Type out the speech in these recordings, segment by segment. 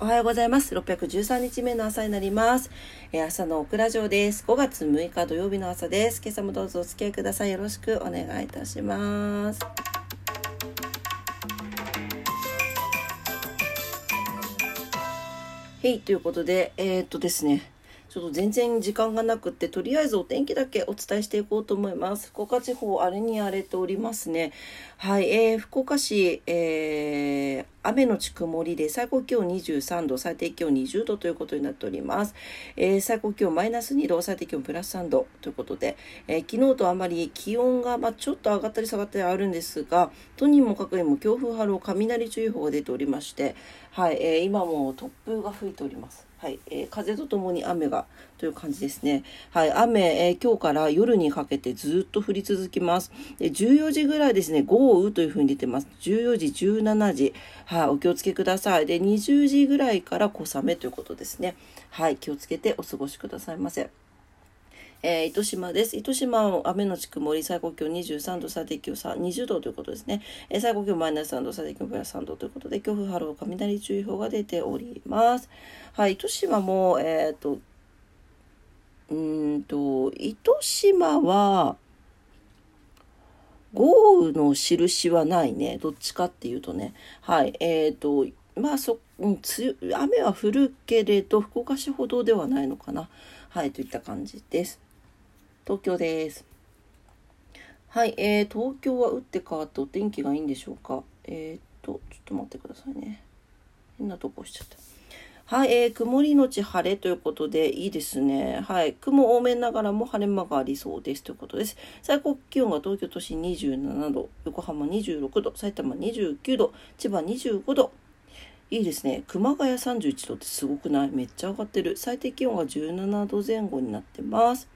おはようございます。613日目の朝になります。えー、朝のオクラジオです。5月6日土曜日の朝です。今朝もどうぞお付き合いください。よろしくお願いいたします。へい、ということで、えー、っとですね、ちょっと全然時間がなくって、とりあえずお天気だけお伝えしていこうと思います。福岡地方、荒れに荒れておりますね。はい、えー、福岡市、えー、雨のち曇りで最高気温23度、最低気温20度ということになっております。えー、最高気温マイナス2度、最低気温プラス3度ということで、えー、昨日とあまり気温が、まあ、ちょっと上がったり下がったりあるんですが、とにもかくにも強風波浪雷注意報が出ておりまして、はい、えー、今も突風が吹いております。はい、えー、風とともに雨がという感じですね。はい、雨、えー、今日から夜にかけてずっと降り続きます。で14時ぐらいですね、豪雨というふうに出てます。14時、17時、は、はいお気をつけください。で、20時ぐらいから小雨ということですね。はい、気をつけてお過ごしくださいませ。えー、糸島です。糸島は雨のち曇り、最高気温23度、最低気温20度ということですね。えー、最高気温マイナス3度、最低気温プラス3度ということで、強風波浪雷注意報が出ております。はい、糸島も、えっ、ー、と、うんと、糸島は、豪雨の印はないね。どっちかっていうとね。はい。えっ、ー、と、まあそ、うん、雨は降るけれど、福岡市ほどではないのかな。はい、といった感じです。東京です。はい、えー、東京は打って変わってお天気がいいんでしょうか。えー、っと、ちょっと待ってくださいね。変なとこ押しちゃった。はい、えー、曇りのち晴れということでいいですね。はい、雲多めながらも晴れ間がありそうですということです。最高気温が東京都心27度、横浜26度、埼玉29度、千葉25度。いいですね。熊谷31度ってすごくない？めっちゃ上がってる。最低気温が17度前後になってます。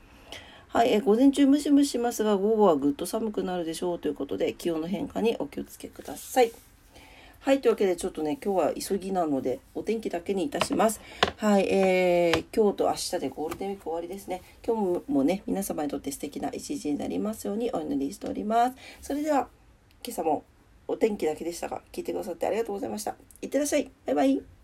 はい、え午前中ムシムシしますが、午後はぐっと寒くなるでしょうということで、気温の変化にお気をつけください。はい、というわけでちょっとね、今日は急ぎなので、お天気だけにいたします。はい、えー、今日と明日でゴールデンウィーク終わりですね。今日もね、皆様にとって素敵な一日になりますようにお祈りしております。それでは、今朝もお天気だけでしたが、聞いてくださってありがとうございました。いってらっしゃい。バイバイ。